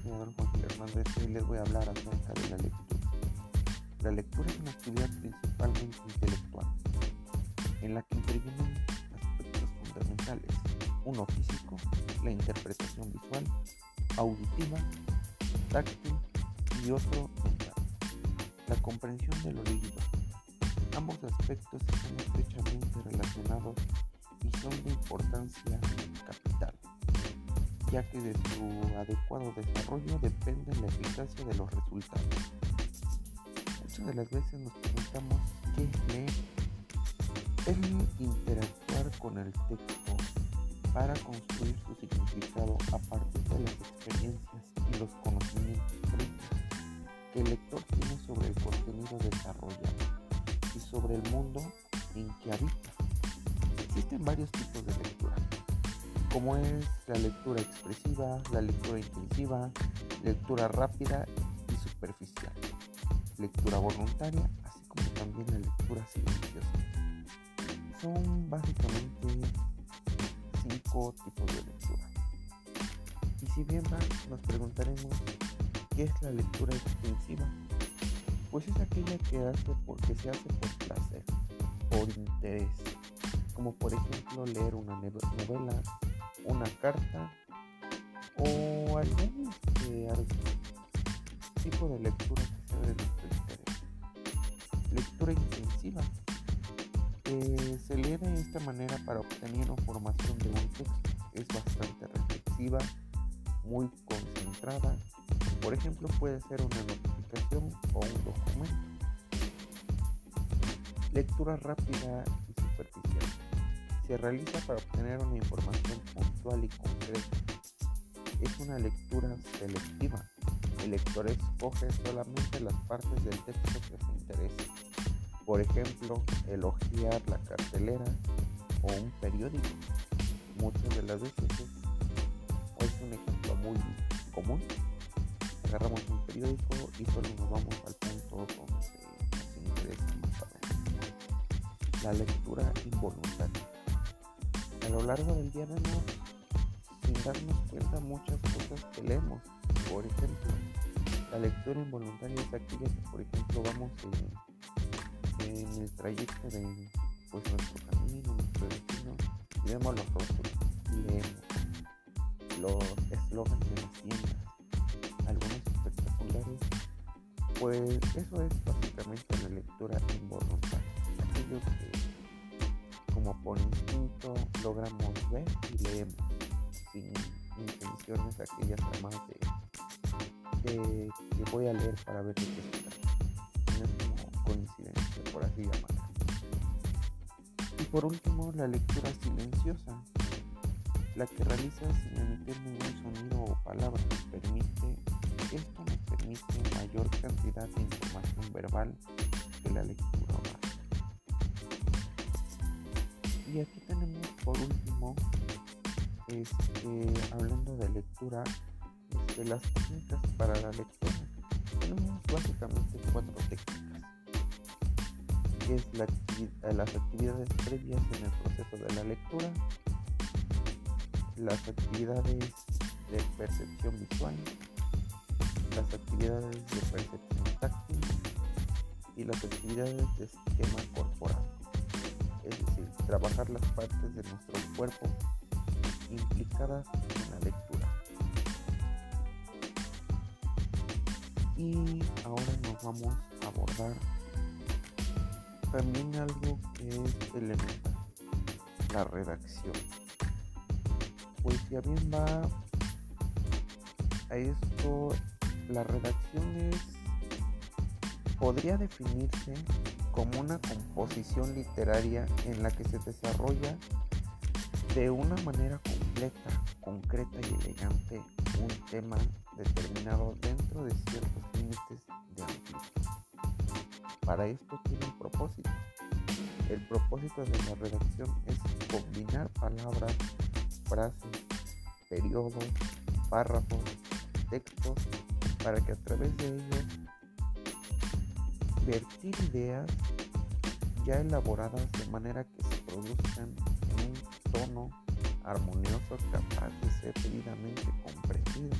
soy Adolfo Gil Hernández y les voy a hablar acerca de la lectura. La lectura es una actividad principalmente intelectual, en la que intervienen aspectos fundamentales, uno físico, la interpretación visual, auditiva, táctil y otro mental, la comprensión de lo leído. Ambos aspectos están estrechamente relacionados y son de importancia capital ya que de su adecuado desarrollo depende la eficacia de los resultados. Muchas de las veces nos preguntamos qué es leer. El interactuar con el texto para construir su significado a partir de las experiencias y los conocimientos que el lector tiene sobre el contenido desarrollado y sobre el mundo en que habita. Existen varios tipos de lectura como es la lectura expresiva, la lectura intensiva, lectura rápida y superficial, lectura voluntaria, así como también la lectura silenciosa. Son básicamente cinco tipos de lectura. Y si bien nos preguntaremos qué es la lectura extensiva, pues es aquella que hace porque se hace por placer, por interés, como por ejemplo leer una novela una carta o algún tipo de lectura que sea de nuestro interés. Lectura intensiva. que se lee de esta manera para obtener información de un texto. Es bastante reflexiva, muy concentrada. Por ejemplo, puede ser una notificación o un documento. Lectura rápida y superficial se realiza para obtener una información y concreta. Es una lectura selectiva. El lector escoge solamente las partes del texto que se interesa. Por ejemplo, elogiar la cartelera o un periódico. Muchas de las veces es, es un ejemplo muy común. Agarramos un periódico y solo nos vamos al punto donde nos interesa más La lectura involuntaria a lo largo del día vemos sin darnos cuenta muchas cosas que leemos. Por ejemplo, la lectura involuntaria es aquella que, por ejemplo, vamos en, el trayecto de pues, nuestro camino, nuestro destino, y vemos los rostros leemos los eslogans de las tiendas, algunos espectaculares. Pues eso es básicamente la lectura involuntaria. Aquellos que como por instinto logramos ver y leemos sin intenciones aquellas ramas de que, voy a leer para ver de qué se trata. No es como coincidencia, por así llamarla. Y por último, la lectura silenciosa, la que realiza sin emitir ningún sonido o palabra. Permite, esto nos permite mayor cantidad de información verbal que la lectura oral. Y aquí tenemos por último, este, hablando de lectura, este, las técnicas para la lectura. Tenemos básicamente cuatro técnicas, que es la, las actividades previas en el proceso de la lectura, las actividades de percepción visual, las actividades de percepción táctil y las actividades de esquema corporal es decir, trabajar las partes de nuestro cuerpo implicadas en la lectura. Y ahora nos vamos a abordar también algo que es elemental, la redacción. Pues ya bien va a esto, la redacción es, podría definirse como una composición literaria en la que se desarrolla de una manera concreta y elegante un tema determinado dentro de ciertos límites de amplitud. Para esto tiene un propósito. El propósito de la redacción es combinar palabras, frases, periodos, párrafos, textos, para que a través de ellos vertir ideas ya elaboradas de manera que se produzcan en un tono armonioso capaz de ser debidamente comprendido.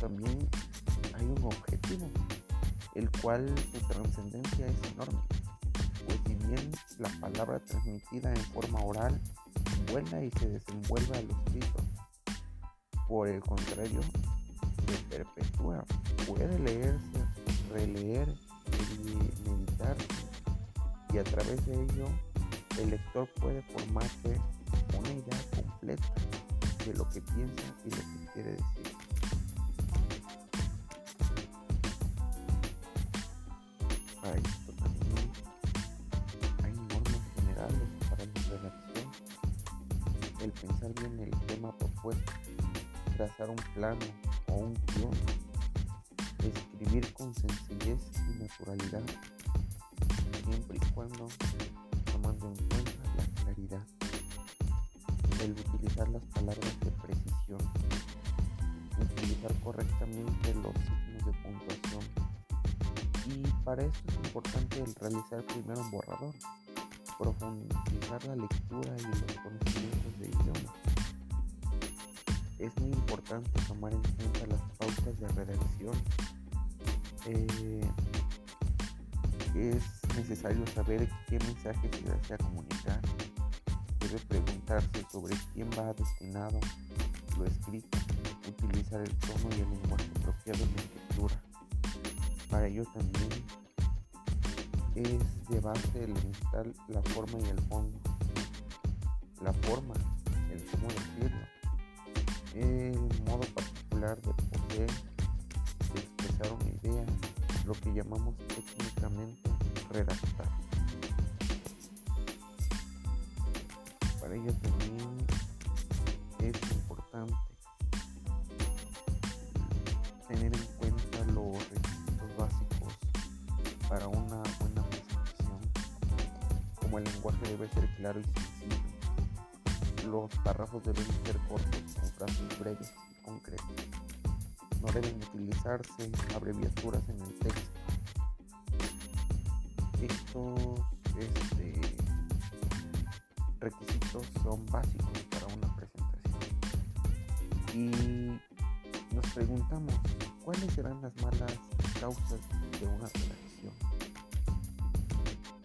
también hay un objetivo, el cual su trascendencia es enorme, pues si bien la palabra transmitida en forma oral vuela y se desenvuelve a los escrito, por el contrario, se perpetúa, puede leerse, releer y meditarse, y a través de ello el lector puede formarse una idea completa de lo que piensa y lo que quiere decir. Para también hay normas generales para la redacción. El pensar bien el tema propuesto, trazar un plano o un guion, escribir con sencillez y naturalidad, siempre y cuando tomando en cuenta la claridad utilizar las palabras de precisión, utilizar correctamente los signos de puntuación. Y para esto es importante realizar primero un borrador, profundizar la lectura y los conocimientos de idioma. Es muy importante tomar en cuenta las pautas de redacción. Eh, es necesario saber qué mensaje se desea comunicar debe preguntarse sobre quién va destinado lo escrito, utilizar el tono y el lenguaje apropiado en la escritura. Para ello también es de base elemental la forma y el fondo. La forma, el cómo decirlo, el modo particular de poder expresar una idea, lo que llamamos técnicamente redactar. Para ello también es importante tener en cuenta los requisitos básicos para una buena presentación, como el lenguaje debe ser claro y sencillo, los párrafos deben ser cortos con frases breves y concretas, no deben utilizarse abreviaturas en el texto. Estos este, requisitos son básicos para una presentación. Y nos preguntamos, ¿cuáles serán las malas causas de una redacción?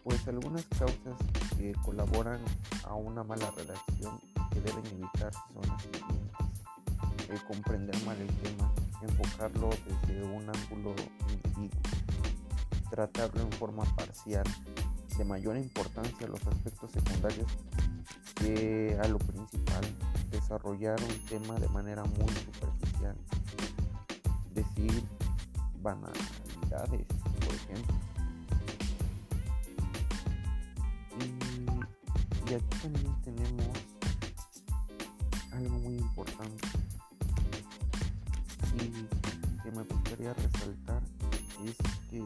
Pues algunas causas que colaboran a una mala redacción que deben evitarse son las siguientes. El comprender mal el tema, enfocarlo desde un ángulo indebido, tratarlo en forma parcial, de mayor importancia los aspectos secundarios que a lo principal, desarrollar un tema de manera muy superficial, decir banalidades, por ejemplo. Y, y aquí también tenemos algo muy importante y que me gustaría resaltar es que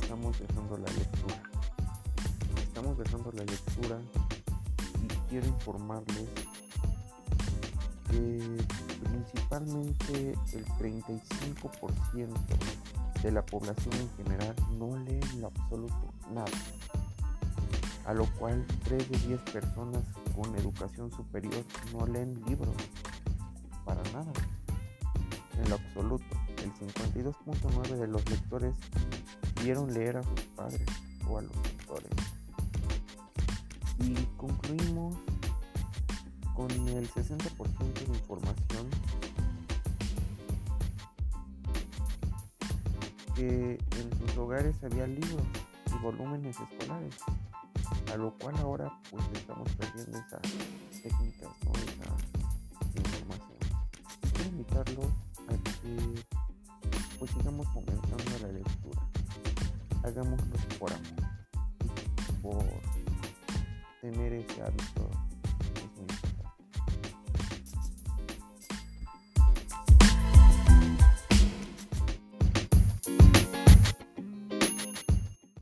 Estamos dejando la lectura. Estamos dejando la lectura y quiero informarles que principalmente el 35% de la población en general no lee en lo absoluto nada, a lo cual 3 de 10 personas con educación superior no leen libros para nada en lo absoluto. El 52.9 de los lectores vieron leer a sus padres o a los lectores. Y concluimos con el 60% de información que en sus hogares había libros y volúmenes escolares, a lo cual ahora pues estamos perdiendo esas técnicas, ¿no? esa información. quiero invitarlos a que pues sigamos comenzando la lectura. Hagámoslo por amor, por tener ese hábito